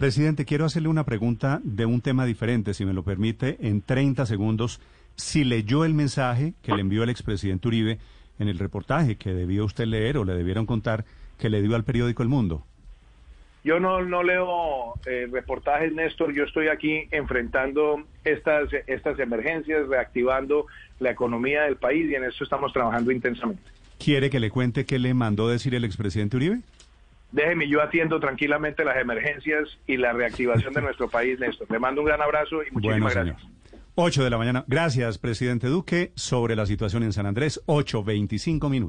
Presidente, quiero hacerle una pregunta de un tema diferente, si me lo permite, en 30 segundos. Si leyó el mensaje que le envió el expresidente Uribe en el reportaje que debió usted leer o le debieron contar que le dio al periódico El Mundo. Yo no, no leo eh, reportajes, Néstor. Yo estoy aquí enfrentando estas, estas emergencias, reactivando la economía del país y en eso estamos trabajando intensamente. ¿Quiere que le cuente qué le mandó decir el expresidente Uribe? Déjeme, yo atiendo tranquilamente las emergencias y la reactivación de nuestro país, Néstor. Le mando un gran abrazo y muchísimas Bueno, gracias. 8 de la mañana. Gracias, presidente Duque, sobre la situación en San Andrés. 8.25 minutos.